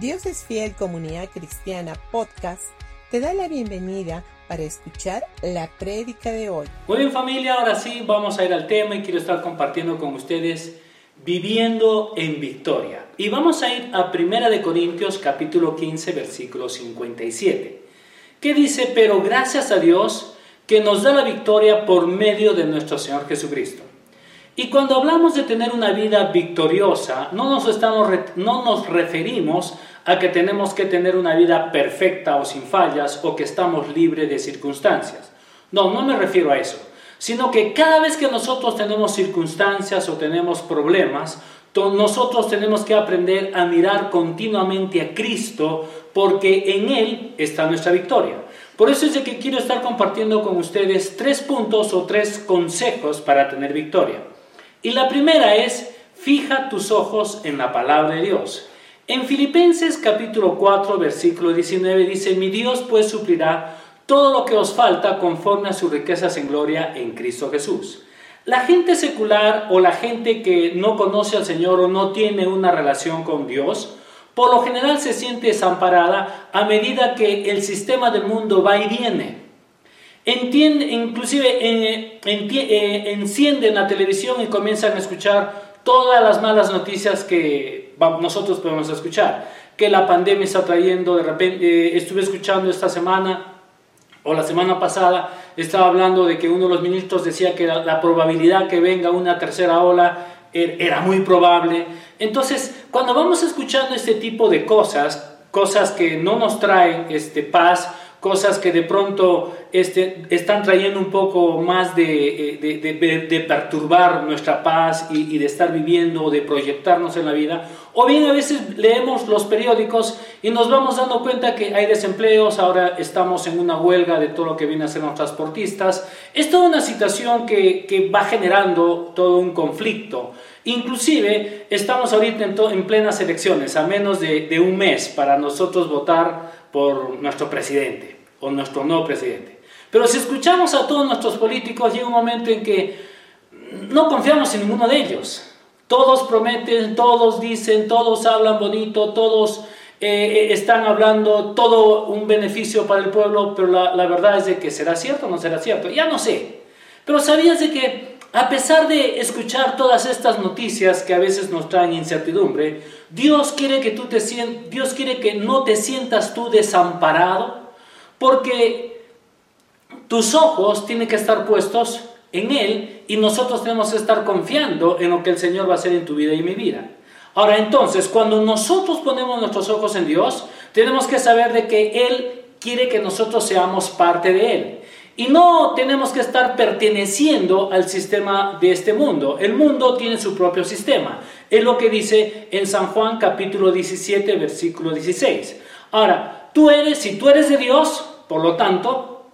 Dios es Fiel Comunidad Cristiana Podcast te da la bienvenida para escuchar la prédica de hoy. Muy bien familia, ahora sí vamos a ir al tema y quiero estar compartiendo con ustedes viviendo en victoria. Y vamos a ir a 1 de Corintios capítulo 15 versículo 57, que dice, pero gracias a Dios que nos da la victoria por medio de nuestro Señor Jesucristo. Y cuando hablamos de tener una vida victoriosa, no nos, estamos, no nos referimos a que tenemos que tener una vida perfecta o sin fallas o que estamos libres de circunstancias. No, no me refiero a eso, sino que cada vez que nosotros tenemos circunstancias o tenemos problemas, nosotros tenemos que aprender a mirar continuamente a Cristo porque en Él está nuestra victoria. Por eso es de que quiero estar compartiendo con ustedes tres puntos o tres consejos para tener victoria. Y la primera es, fija tus ojos en la palabra de Dios. En Filipenses capítulo 4, versículo 19 dice, mi Dios pues suplirá todo lo que os falta conforme a sus riquezas en gloria en Cristo Jesús. La gente secular o la gente que no conoce al Señor o no tiene una relación con Dios, por lo general se siente desamparada a medida que el sistema del mundo va y viene. Entiende, inclusive eh, eh, encienden la televisión y comienzan a escuchar todas las malas noticias que nosotros podemos escuchar. Que la pandemia está trayendo, de repente, eh, estuve escuchando esta semana o la semana pasada, estaba hablando de que uno de los ministros decía que la, probabilidad que venga una tercera ola er, era muy probable. Entonces, cuando vamos escuchando este tipo de cosas, cosas que no nos traen este, paz, cosas que de pronto este, están trayendo un poco más de, eh, de, perturbar nuestra paz y, y, de estar viviendo de proyectarnos en la vida. O bien a veces leemos los periódicos y nos vamos dando cuenta que hay desempleos, ahora estamos en una huelga de todo lo que viene a ser los transportistas. Es toda una situación que, que va generando todo un conflicto. Inclusive estamos ahorita en, en plenas elecciones, a menos de un mes para nosotros votar por nuestro presidente o nuestro nuevo presidente. Pero si escuchamos a todos nuestros políticos, llega un momento en que no confiamos en ninguno de ellos. Todos prometen, todos dicen, todos hablan bonito, todos eh, están hablando todo un beneficio para el pueblo, pero la, la, verdad es de que será cierto o no será cierto. Ya no sé. Pero sabías de que a pesar de escuchar todas estas noticias que a veces nos traen incertidumbre, Dios quiere que tú te Dios quiere que no te sientas tú desamparado, porque tus ojos tienen que estar puestos en Él y nosotros tenemos que estar confiando en lo que el Señor va a hacer en tu vida y mi vida. Ahora entonces, cuando nosotros ponemos nuestros ojos en Dios, tenemos que saber de que Él quiere que nosotros seamos parte de Él. Y no tenemos que estar perteneciendo al sistema de este mundo. El mundo tiene su propio sistema. Es lo que dice en San Juan capítulo 17, versículo 16. Ahora, tú eres, si tú eres de Dios, por lo tanto,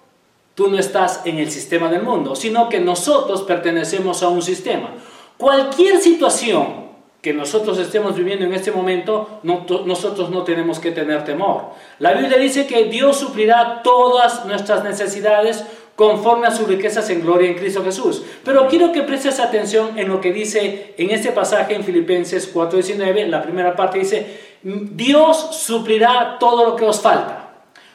tú no estás en el sistema del mundo, sino que nosotros pertenecemos a un sistema. Cualquier situación que nosotros estemos viviendo en este momento, nosotros no tenemos que tener temor. La Biblia dice que Dios suplirá todas nuestras necesidades conforme a sus riquezas en gloria en Cristo Jesús. Pero quiero que prestes atención en lo que dice en este pasaje en Filipenses 4:19, la primera parte dice, Dios suplirá todo lo que os falta.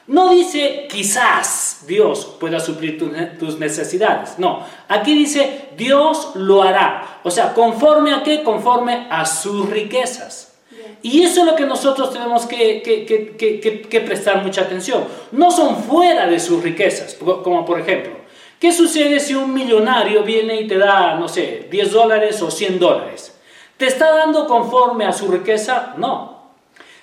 No dice quizás Dios pueda suplir tus necesidades. No, aquí dice Dios lo hará. O sea, conforme a qué? Conforme a sus riquezas. Y eso es lo que nosotros tenemos que, que, prestar mucha atención. No son fuera de sus riquezas, como por ejemplo, ¿qué sucede si un millonario viene y te da, no sé, 10 dólares o 100 dólares? ¿Te está dando conforme a su riqueza? No.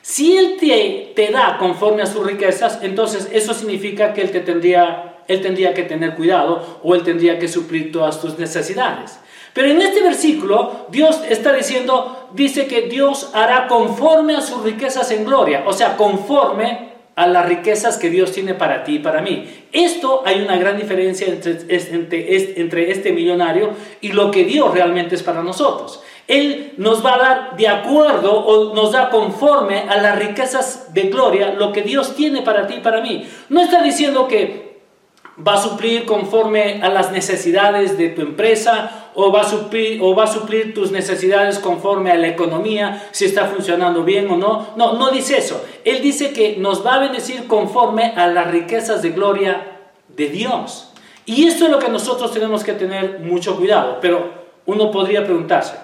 Si Él te, te da conforme a sus riquezas, entonces eso significa que Él, te tendría, él tendría que tener cuidado o Él tendría que suplir todas tus necesidades. Pero en este versículo Dios está diciendo, dice que Dios hará conforme a sus riquezas en gloria, o sea, conforme a las riquezas que Dios tiene para ti y para mí. Esto hay una gran diferencia entre, entre, este millonario y lo que Dios realmente es para nosotros. Él nos va a dar de acuerdo o nos da conforme a las riquezas de gloria lo que Dios tiene para ti y para mí. No está diciendo que va a suplir conforme a las necesidades de tu empresa o va a suplir, o va a suplir tus necesidades conforme a la economía, si está funcionando bien o no. No, no dice eso. Él dice que nos va a bendecir conforme a las riquezas de gloria de Dios. Y esto es lo que nosotros tenemos que tener mucho cuidado. Pero uno podría preguntarse,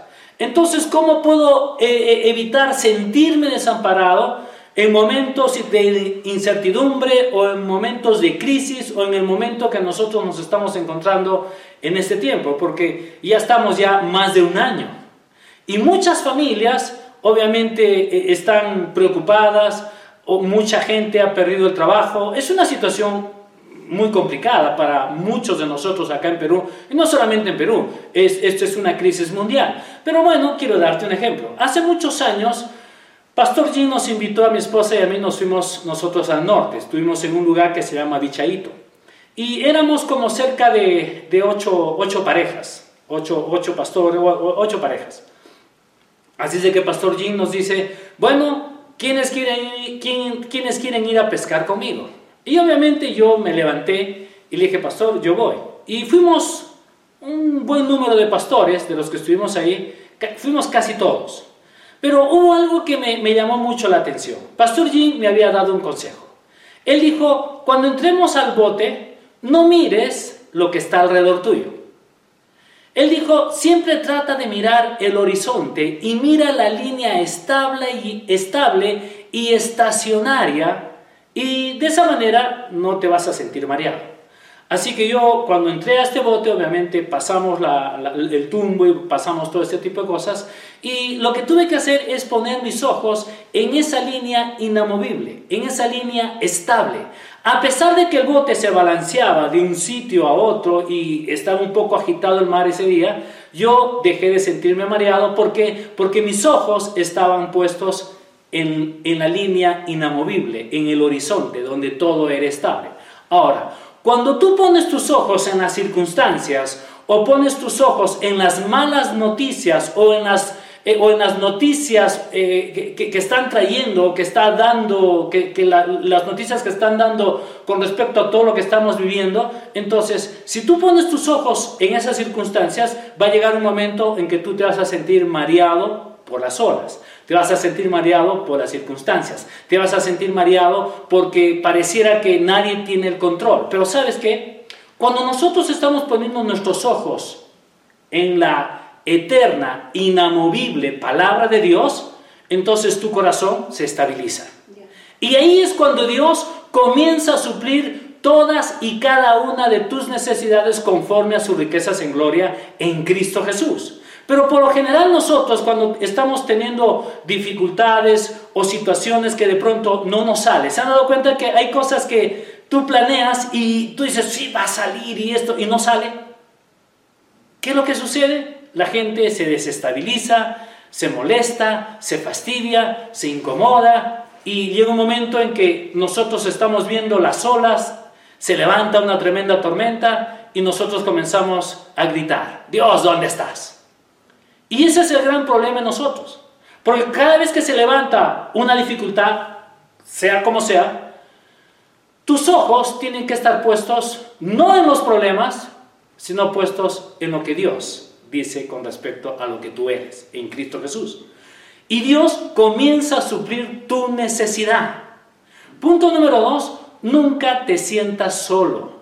entonces, ¿cómo puedo eh, eh, evitar sentirme desamparado? en momentos de incertidumbre o en momentos de crisis o en el momento que nosotros nos estamos encontrando en este tiempo, porque ya estamos ya más de un año. Y muchas familias obviamente e, están preocupadas o mucha gente ha perdido el trabajo. Es una situación muy complicada para muchos de nosotros acá en Perú, y no solamente en Perú, es, esto es una crisis mundial. Pero bueno, quiero darte un ejemplo. Hace muchos años Pastor Jim nos invitó a mi esposa y a mí, nos fuimos nosotros al norte, estuvimos en un lugar que se llama Bichaito. Y éramos como cerca de, de ocho, ocho, parejas, ocho, ocho pastores, ocho parejas. Así es de que Pastor Jim nos dice, bueno, ¿quiénes quieren, quién, ¿quiénes quieren ir a pescar conmigo? Y obviamente yo me levanté y le dije, Pastor, yo voy. Y fuimos un buen número de pastores, de los que estuvimos ahí, fuimos casi todos. Pero hubo algo que me, llamó mucho la atención. Pastor Jim me había dado un consejo. Él dijo, cuando entremos al bote, no mires lo que está alrededor tuyo. Él dijo, siempre trata de mirar el horizonte y mira la línea estable y, estable y estacionaria y de esa manera no te vas a sentir mareado. Así que yo cuando entré a este bote, obviamente pasamos el tumbo y pasamos todo este tipo de cosas. Y lo que tuve que hacer es poner mis ojos en esa línea inamovible, en esa línea estable. A pesar de que el bote se balanceaba de un sitio a otro y estaba un poco agitado el mar ese día, yo dejé de sentirme mareado porque, porque mis ojos estaban puestos en, la línea inamovible, en el horizonte, donde todo era estable. Ahora, cuando tú pones tus ojos en las circunstancias o pones tus ojos en las malas noticias o en las, eh, o en las noticias eh, que, están trayendo, que está dando, que, las noticias que están dando con respecto a todo lo que estamos viviendo, entonces si tú pones tus ojos en esas circunstancias, va a llegar un momento en que tú te vas a sentir mareado por las olas. Te vas a sentir mareado por las circunstancias. Te vas a sentir mareado porque pareciera que nadie tiene el control. Pero sabes qué? Cuando nosotros estamos poniendo nuestros ojos en la eterna, inamovible palabra de Dios, entonces tu corazón se estabiliza. Y ahí es cuando Dios comienza a suplir todas y cada una de tus necesidades conforme a sus riquezas en gloria en Cristo Jesús. Pero por lo general nosotros cuando estamos teniendo dificultades o situaciones que de pronto no nos sale, ¿se han dado cuenta que hay cosas que tú planeas y tú dices, sí, va a salir y esto, y no sale? ¿Qué es lo que sucede? La gente se desestabiliza, se molesta, se fastidia, se incomoda y llega un momento en que nosotros estamos viendo las olas, se levanta una tremenda tormenta y nosotros comenzamos a gritar, Dios, ¿dónde estás? Y ese es el gran problema en nosotros. Porque cada vez que se levanta una dificultad, sea como sea, tus ojos tienen que estar puestos no en los problemas, sino puestos en lo que Dios dice con respecto a lo que tú eres en Cristo Jesús. Y Dios comienza a suplir tu necesidad. Punto número dos, nunca te sientas solo,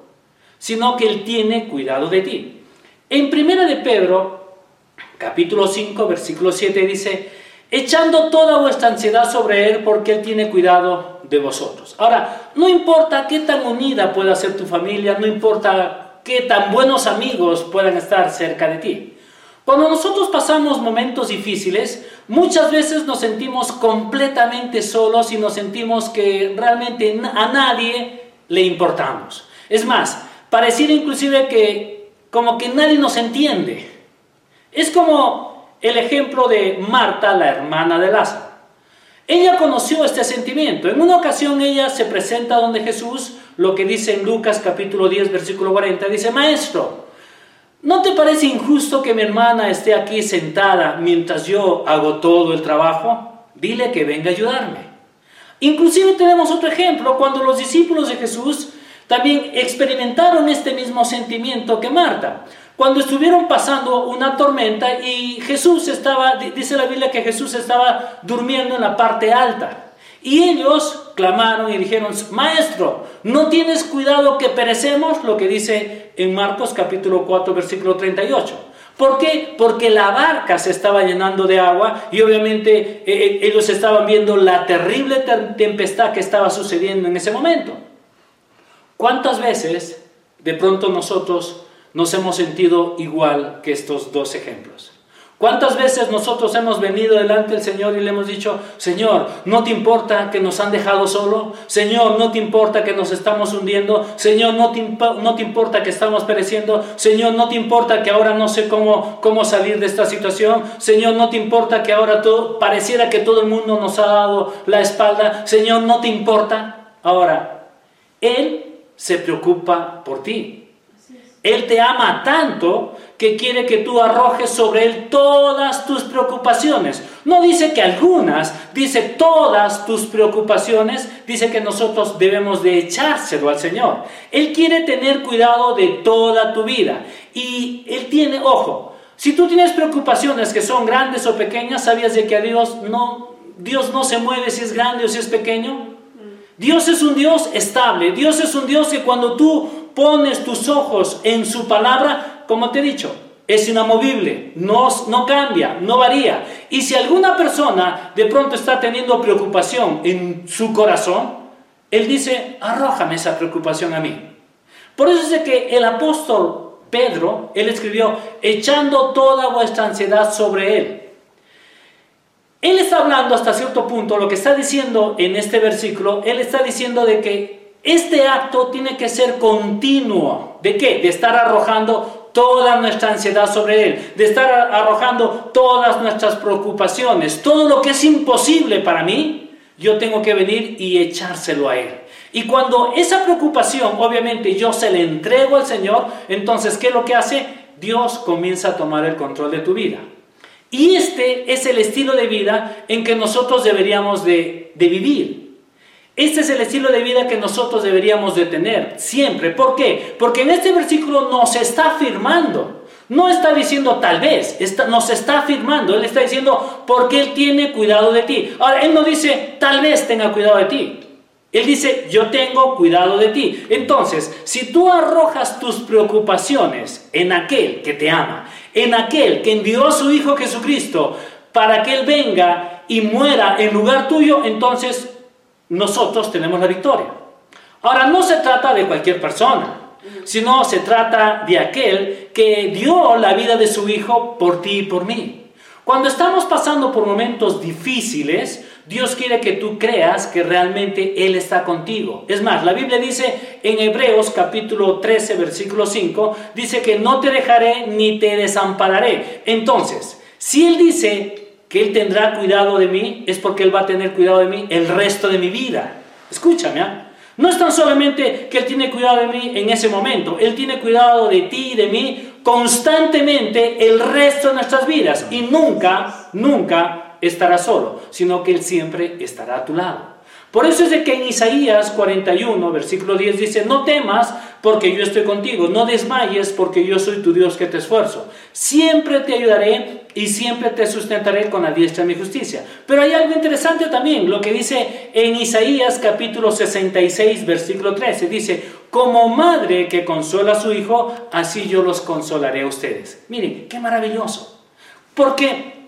sino que Él tiene cuidado de ti. En primera de Pedro capítulo 5, versículo 7 dice, echando toda vuestra ansiedad sobre Él porque Él tiene cuidado de vosotros. Ahora, no importa qué tan unida pueda ser tu familia, no importa qué tan buenos amigos puedan estar cerca de ti. Cuando nosotros pasamos momentos difíciles, muchas veces nos sentimos completamente solos y nos sentimos que realmente a nadie le importamos. Es más, pareciera inclusive que como que nadie nos entiende. Es como el ejemplo de Marta, la hermana de Lázaro. Ella conoció este sentimiento. En una ocasión ella se presenta donde Jesús, lo que dice en Lucas capítulo 10, versículo 40, dice, Maestro, ¿no te parece injusto que mi hermana esté aquí sentada mientras yo hago todo el trabajo? Dile que venga a ayudarme. Inclusive tenemos otro ejemplo, cuando los discípulos de Jesús también experimentaron este mismo sentimiento que Marta. Cuando estuvieron pasando una tormenta y Jesús estaba, dice la Biblia que Jesús estaba durmiendo en la parte alta. Y ellos clamaron y dijeron, Maestro, ¿no tienes cuidado que perecemos? Lo que dice en Marcos capítulo 4, versículo 38. ¿Por qué? Porque la barca se estaba llenando de agua y obviamente eh, eh, ellos estaban viendo la terrible tempestad que estaba sucediendo en ese momento. ¿Cuántas veces de pronto nosotros nos hemos sentido igual que estos dos ejemplos? ¿Cuántas veces nosotros hemos venido delante del Señor y le hemos dicho, Señor, ¿no te importa que nos han dejado solo? Señor, ¿no te importa que nos estamos hundiendo? Señor, ¿no te, importa que estamos pereciendo? Señor, ¿no te importa que ahora no sé cómo, cómo salir de esta situación? Señor, ¿no te importa que ahora todo, pareciera que todo el mundo nos ha dado la espalda? Señor, ¿no te importa? Ahora, Él se preocupa por ti. Él te ama tanto que quiere que tú arrojes sobre Él todas tus preocupaciones. No dice que algunas, dice todas tus preocupaciones, dice que nosotros debemos de echárselo al Señor. Él quiere tener cuidado de toda tu vida. Y Él tiene, ojo, si tú tienes preocupaciones que son grandes o pequeñas, ¿sabías de que a Dios no, Dios no se mueve si es grande o si es pequeño? Dios es un Dios estable, Dios es un Dios que cuando tú pones tus ojos en su palabra, como te he dicho, es inamovible, no, no cambia, no varía. Y si alguna persona de pronto está teniendo preocupación en su corazón, él dice, arrójame esa preocupación a mí. Por eso es que el apóstol Pedro, él escribió, echando toda vuestra ansiedad sobre él. Él está hablando hasta cierto punto, lo que está diciendo en este versículo, él está diciendo de que este acto tiene que ser continuo. ¿De qué? De estar arrojando toda nuestra ansiedad sobre Él, de estar arrojando todas nuestras preocupaciones, todo lo que es imposible para mí, yo tengo que venir y echárselo a Él. Y cuando esa preocupación, obviamente, yo se le entrego al Señor, entonces, ¿qué es lo que hace? Dios comienza a tomar el control de tu vida. Y este es el estilo de vida en que nosotros deberíamos de, vivir. Este es el estilo de vida que nosotros deberíamos de tener siempre. ¿Por qué? Porque en este versículo nos está afirmando. No está diciendo tal vez, nos está afirmando. Él está diciendo porque Él tiene cuidado de ti. Ahora, Él no dice tal vez tenga cuidado de ti. Él dice yo tengo cuidado de ti. Entonces, si tú arrojas tus preocupaciones en aquel que te ama, en aquel que envió a su Hijo Jesucristo para que Él venga y muera en lugar tuyo, entonces nosotros tenemos la victoria. Ahora, no se trata de cualquier persona, sino se trata de aquel que dio la vida de su Hijo por ti y por mí. Cuando estamos pasando por momentos difíciles, Dios quiere que tú creas que realmente Él está contigo. Es más, la Biblia dice en Hebreos capítulo 13, versículo 5, dice que no te dejaré ni te desampararé. Entonces, si Él dice que Él tendrá cuidado de mí, es porque Él va a tener cuidado de mí el resto de mi vida. Escúchame, ¿ah? no es tan solamente que Él tiene cuidado de mí en ese momento, Él tiene cuidado de ti y de mí constantemente el resto de nuestras vidas y nunca, nunca estará solo, sino que Él siempre estará a tu lado. Por eso es de que en Isaías 41, versículo 10 dice, no temas porque yo estoy contigo, no desmayes porque yo soy tu Dios que te esfuerzo. Siempre te ayudaré y siempre te sustentaré con la diestra de mi justicia. Pero hay algo interesante también, lo que dice en Isaías capítulo 66, versículo 13, dice, como madre que consola a su hijo, así yo los consolaré a ustedes. Miren, qué maravilloso. Porque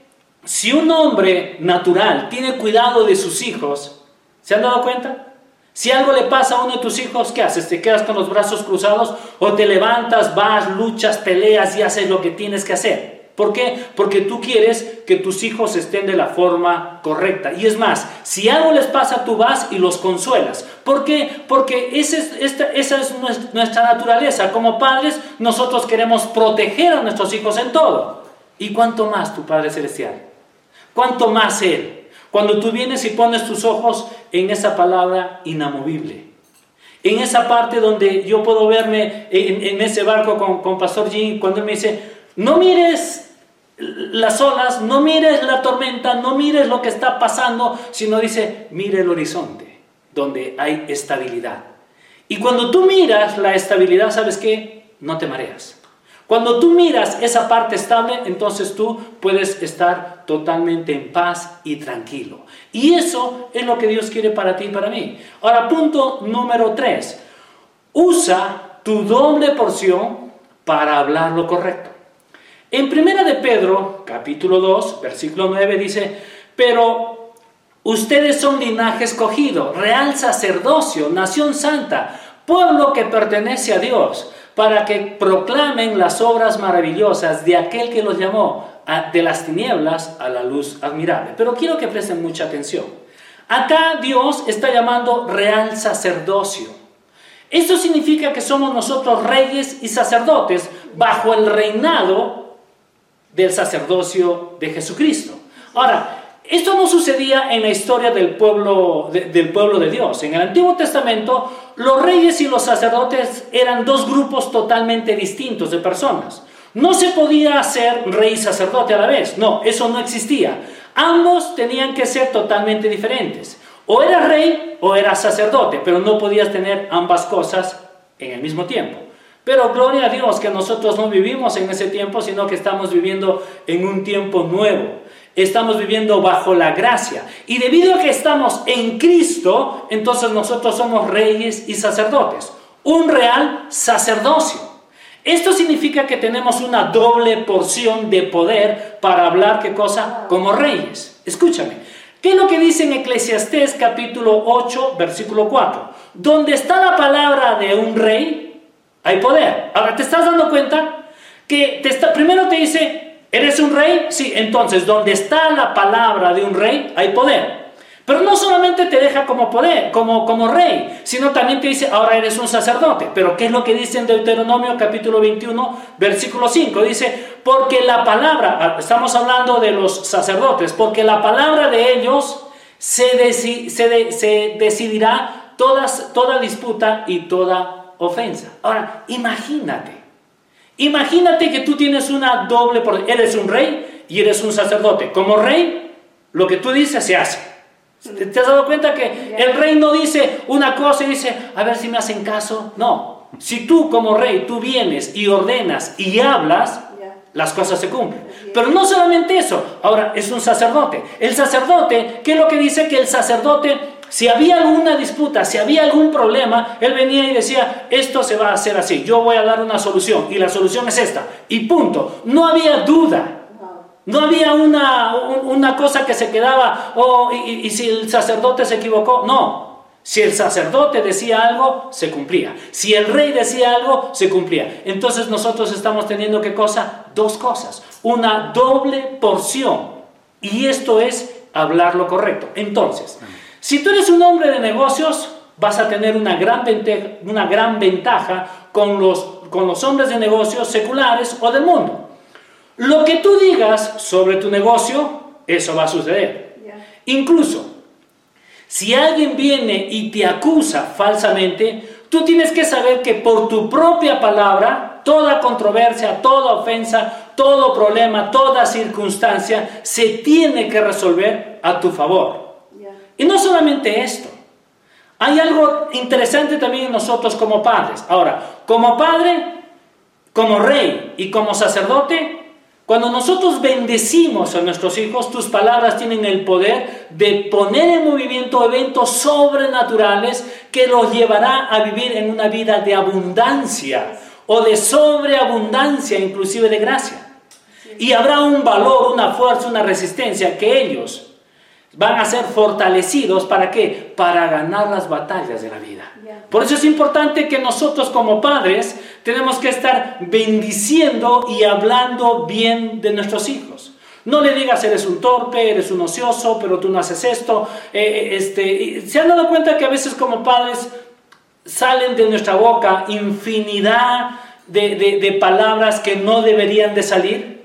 si un hombre natural tiene cuidado de sus hijos, ¿Se han dado cuenta? Si algo le pasa a uno de tus hijos, ¿qué haces? ¿Te quedas con los brazos cruzados o te levantas, vas, luchas, peleas y haces lo que tienes que hacer? ¿Por qué? Porque tú quieres que tus hijos estén de la forma correcta. Y es más, si algo les pasa, tú vas y los consuelas. ¿Por qué? Porque esa es, nuestra naturaleza. Como padres, nosotros queremos proteger a nuestros hijos en todo. ¿Y cuánto más tu Padre Celestial? ¿Cuánto más Él? Cuando tú vienes y pones tus ojos en esa palabra inamovible, en esa parte donde yo puedo verme en, ese barco con, con Pastor Jim, cuando él me dice, no mires las olas, no mires la tormenta, no mires lo que está pasando, sino dice, mire el horizonte, donde hay estabilidad. Y cuando tú miras la estabilidad, ¿sabes qué? No te mareas. Cuando tú miras esa parte estable, entonces tú puedes estar totalmente en paz y tranquilo. Y eso es lo que Dios quiere para ti y para mí. Ahora, punto número tres. Usa tu doble porción para hablar lo correcto. En primera de Pedro, capítulo 2, versículo 9 dice, pero ustedes son linaje escogido, real sacerdocio, nación santa, pueblo que pertenece a Dios, para que proclamen las obras maravillosas de aquel que los llamó de las tinieblas a la luz admirable. Pero quiero que presten mucha atención. Acá Dios está llamando real sacerdocio. Esto significa que somos nosotros reyes y sacerdotes bajo el reinado del sacerdocio de Jesucristo. Ahora, esto no sucedía en la historia del pueblo de, del pueblo de Dios. En el Antiguo Testamento, los reyes y los sacerdotes eran dos grupos totalmente distintos de personas. No se podía ser rey y sacerdote a la vez. No, eso no existía. Ambos tenían que ser totalmente diferentes. O eras rey o eras sacerdote, pero no podías tener ambas cosas en el mismo tiempo. Pero gloria a Dios que nosotros no vivimos en ese tiempo, sino que estamos viviendo en un tiempo nuevo. Estamos viviendo bajo la gracia. Y debido a que estamos en Cristo, entonces nosotros somos reyes y sacerdotes. Un real sacerdocio. Esto significa que tenemos una doble porción de poder para hablar qué cosa como reyes. Escúchame. ¿Qué es lo que dice en Eclesiastés capítulo 8, versículo 4? Donde está la palabra de un rey, hay poder. Ahora, ¿te estás dando cuenta? Que primero te dice, ¿eres un rey? Sí, entonces, donde está la palabra de un rey, hay poder. Pero no solamente te deja como poder, como, como rey, sino también te dice, ahora eres un sacerdote. Pero ¿qué es lo que dice en Deuteronomio capítulo 21, versículo 5? Dice, porque la palabra, ah, estamos hablando de los sacerdotes, porque la palabra de ellos se, se, se decidirá todas, toda disputa y toda ofensa. Ahora, imagínate, imagínate que tú tienes una doble, eres un rey y eres un sacerdote. Como rey, lo que tú dices se hace. ¿Te has dado cuenta que el rey no dice una cosa y dice, a ver si me hacen caso? No. Si tú como rey, tú vienes y ordenas y hablas, las cosas se cumplen. Pero no solamente eso, ahora es un sacerdote. El sacerdote, ¿qué es lo que dice? Que el sacerdote si había alguna disputa, si había algún problema, él venía y decía, esto se va a hacer así, yo voy a dar una solución y la solución es esta. Y punto. No había duda. No había una, una cosa que se quedaba, oh, y, si el sacerdote se equivocó, no. Si el sacerdote decía algo, se cumplía. Si el rey decía algo, se cumplía. Entonces nosotros estamos teniendo qué cosa? Dos cosas. Una doble porción. Y esto es hablar lo correcto. Entonces, si tú eres un hombre de negocios, vas a tener una gran, ventaja, una gran ventaja con los, con los hombres de negocios seculares o del mundo. Lo que tú digas sobre tu negocio, eso va a suceder. Incluso, si alguien viene y te acusa falsamente, tú tienes que saber que por tu propia palabra, toda controversia, toda ofensa, todo problema, toda circunstancia se tiene que resolver a tu favor. Y no solamente esto, hay algo interesante también en nosotros como padres. Ahora, como padre, como rey y como sacerdote, cuando nosotros bendecimos a nuestros hijos, tus palabras tienen el poder de poner en movimiento eventos sobrenaturales que los llevará a vivir en una vida de abundancia o de sobreabundancia, inclusive de gracia. Y habrá un valor, una fuerza, una resistencia que ellos van a ser fortalecidos para qué? Para ganar las batallas de la vida. Por eso es importante que nosotros como padres tenemos que estar bendiciendo y hablando bien de nuestros hijos. No le digas eres un torpe, eres un ocioso, pero tú no haces esto. Eh, eh, este, ¿Se han dado cuenta que a veces como padres salen de nuestra boca infinidad de, de palabras que no deberían de salir?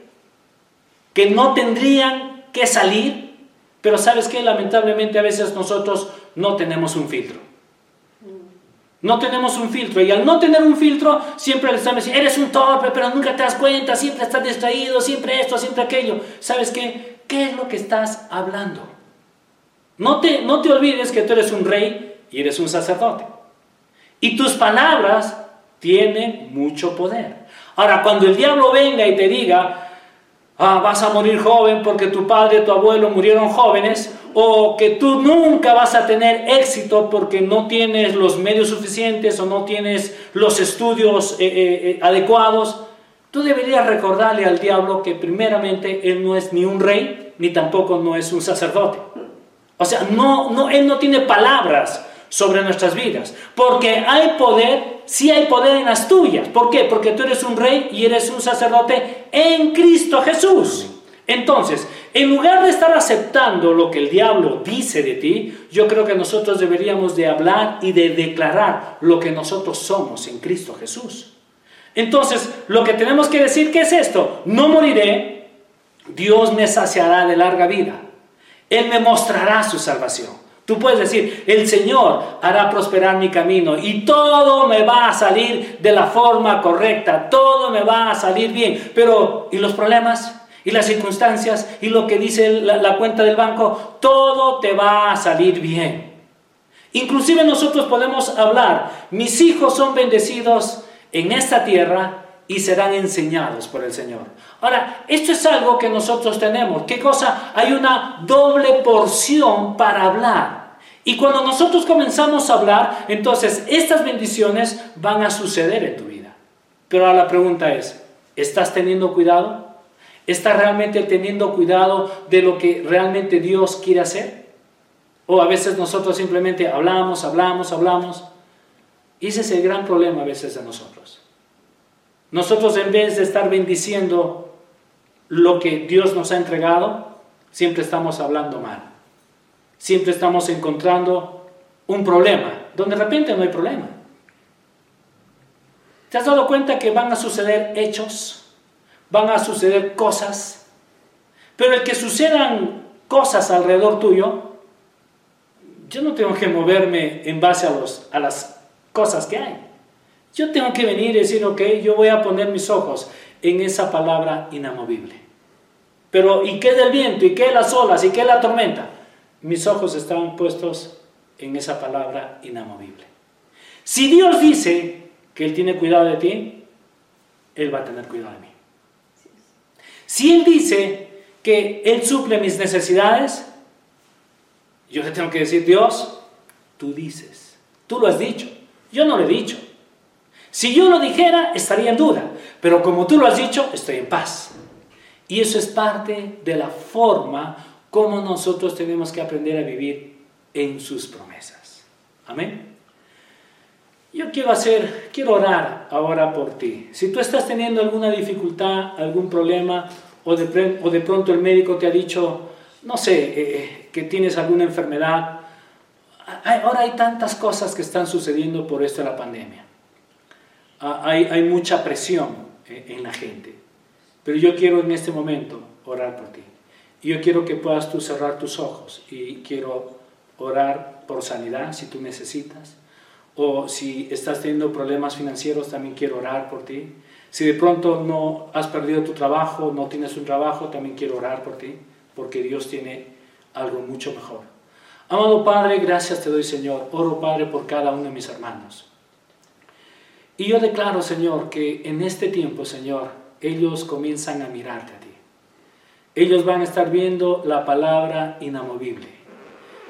Que no tendrían que salir pero sabes que lamentablemente a veces nosotros no tenemos un filtro. No tenemos un filtro y al no tener un filtro siempre le estamos diciendo, eres un torpe, pero nunca te das cuenta, siempre estás distraído, siempre esto, siempre aquello. ¿Sabes qué? ¿Qué es lo que estás hablando? No te, no te olvides que tú eres un rey y eres un sacerdote. Y tus palabras tienen mucho poder. Ahora, cuando el diablo venga y te diga, ah, vas a morir joven porque tu padre tu abuelo murieron jóvenes, o que tú nunca vas a tener éxito porque no tienes los medios suficientes o no tienes los estudios eh, eh, eh, adecuados, tú deberías recordarle al diablo que primeramente él no es ni un rey, ni tampoco no es un sacerdote. O sea, no, no, él no tiene palabras sobre nuestras vidas, porque hay poder, sí hay poder en las tuyas. ¿Por qué? Porque tú eres un rey y eres un sacerdote en Cristo Jesús. Entonces, en lugar de estar aceptando lo que el diablo dice de ti, yo creo que nosotros deberíamos de hablar y de declarar lo que nosotros somos en Cristo Jesús. Entonces, lo que tenemos que decir, ¿qué es esto? No moriré, Dios me saciará de larga vida. Él me mostrará su salvación. Tú puedes decir, el Señor hará prosperar mi camino y todo me va a salir de la forma correcta, todo me va a salir bien. Pero, ¿y los problemas? ¿Y las circunstancias? ¿Y lo que dice la, la cuenta del banco? Todo te va a salir bien. Inclusive nosotros podemos hablar, mis hijos son bendecidos en esta tierra y serán enseñados por el Señor. Ahora, esto es algo que nosotros tenemos. ¿Qué cosa? Hay una doble porción para hablar. Y cuando nosotros comenzamos a hablar, entonces estas bendiciones van a suceder en tu vida. Pero ahora la pregunta es, ¿estás teniendo cuidado? ¿Estás realmente teniendo cuidado de lo que realmente Dios quiere hacer? O a veces nosotros simplemente hablamos, hablamos, hablamos. Y ese es el gran problema a veces de nosotros. Nosotros en vez de estar bendiciendo lo que Dios nos ha entregado, siempre estamos hablando mal. Siempre estamos encontrando un problema, donde de repente no hay problema. ¿Te has dado cuenta que van a suceder hechos? Van a suceder cosas. Pero el que sucedan cosas alrededor tuyo, yo no tengo que moverme en base a, los, a las cosas que hay. Yo tengo que venir y decir, ok, yo voy a poner mis ojos en esa palabra inamovible. Pero, ¿y qué del viento? ¿Y qué de las olas? ¿Y qué de la tormenta? Mis ojos están puestos en esa palabra inamovible. Si Dios dice que Él tiene cuidado de ti, Él va a tener cuidado de mí. Si Él dice que Él suple mis necesidades, yo le tengo que decir, Dios, tú dices, tú lo has dicho, yo no lo he dicho. Si yo lo dijera, estaría en duda, pero como tú lo has dicho, estoy en paz. Y eso es parte de la forma como nosotros tenemos que aprender a vivir en sus promesas. Amén. Yo quiero hacer, quiero orar ahora por ti. Si tú estás teniendo alguna dificultad, algún problema, o de, o de pronto el médico te ha dicho, no sé, eh, eh, que tienes alguna enfermedad, ahora hay tantas cosas que están sucediendo por esto de la pandemia. Ah, hay, mucha presión eh, en la gente. Pero yo quiero en este momento orar por ti. Yo quiero que puedas tú cerrar tus ojos y quiero orar por sanidad si tú necesitas. O si estás teniendo problemas financieros, también quiero orar por ti. Si de pronto no has perdido tu trabajo, no tienes un trabajo, también quiero orar por ti, porque Dios tiene algo mucho mejor. Amado Padre, gracias te doy Señor. Oro Padre por cada uno de mis hermanos. Y yo declaro, Señor, que en este tiempo, Señor, ellos comienzan a mirarte a ti. Ellos van a estar viendo la palabra inamovible.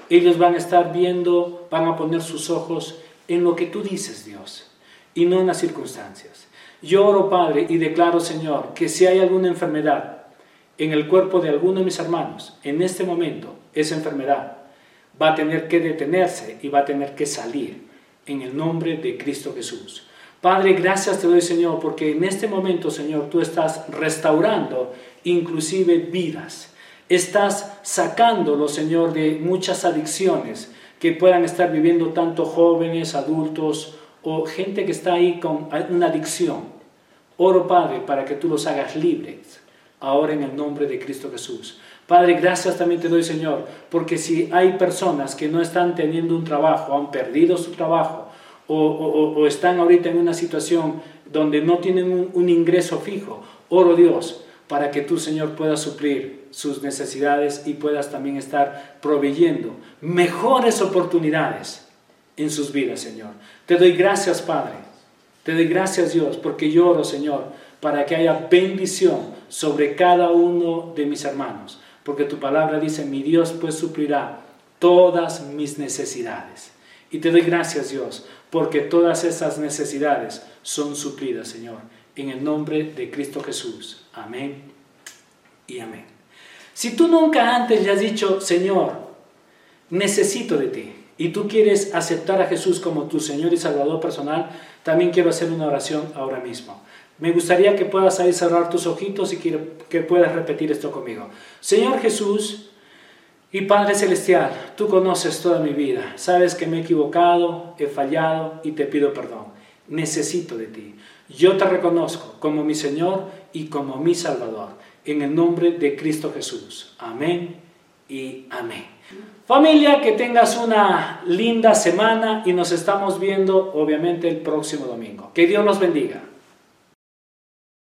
Ellos van a estar viendo, van a poner sus ojos en lo que tú dices, Dios, y no en las circunstancias. Yo oro, Padre, y declaro, Señor, que si hay alguna enfermedad en el cuerpo de alguno de mis hermanos, en este momento, esa enfermedad va a tener que detenerse y va a tener que salir en el nombre de Cristo Jesús. Padre, gracias te doy, Señor, porque en este momento, Señor, tú estás restaurando inclusive vidas. Estás sacándolo, Señor, de muchas adicciones que puedan estar viviendo tanto jóvenes, adultos o gente que está ahí con una adicción. Oro, Padre, para que tú los hagas libres, ahora en el nombre de Cristo Jesús. Padre, gracias también te doy, Señor, porque si hay personas que no están teniendo un trabajo, han perdido su trabajo, o, están ahorita en una situación donde no tienen un, ingreso fijo, oro Dios para que tú, Señor, puedas suplir sus necesidades y puedas también estar proveyendo mejores oportunidades en sus vidas, Señor. Te doy gracias, Padre. Te doy gracias, Dios, porque lloro, Señor, para que haya bendición sobre cada uno de mis hermanos. Porque tu palabra dice, mi Dios pues suplirá todas mis necesidades. Y te doy gracias, Dios, porque todas esas necesidades son suplidas, Señor, en el nombre de Cristo Jesús. Amén y amén. Si tú nunca antes le has dicho, Señor, necesito de ti, y tú quieres aceptar a Jesús como tu Señor y Salvador personal, también quiero hacer una oración ahora mismo. Me gustaría que puedas ahí cerrar tus ojitos y que, puedas repetir esto conmigo. Señor Jesús y Padre Celestial, tú conoces toda mi vida. Sabes que me he equivocado, he fallado y te pido perdón. Necesito de ti. Yo te reconozco como mi Señor y como mi Salvador. En el nombre de Cristo Jesús. Amén y amén. Familia, que tengas una linda semana y nos estamos viendo obviamente el próximo domingo. Que Dios los bendiga.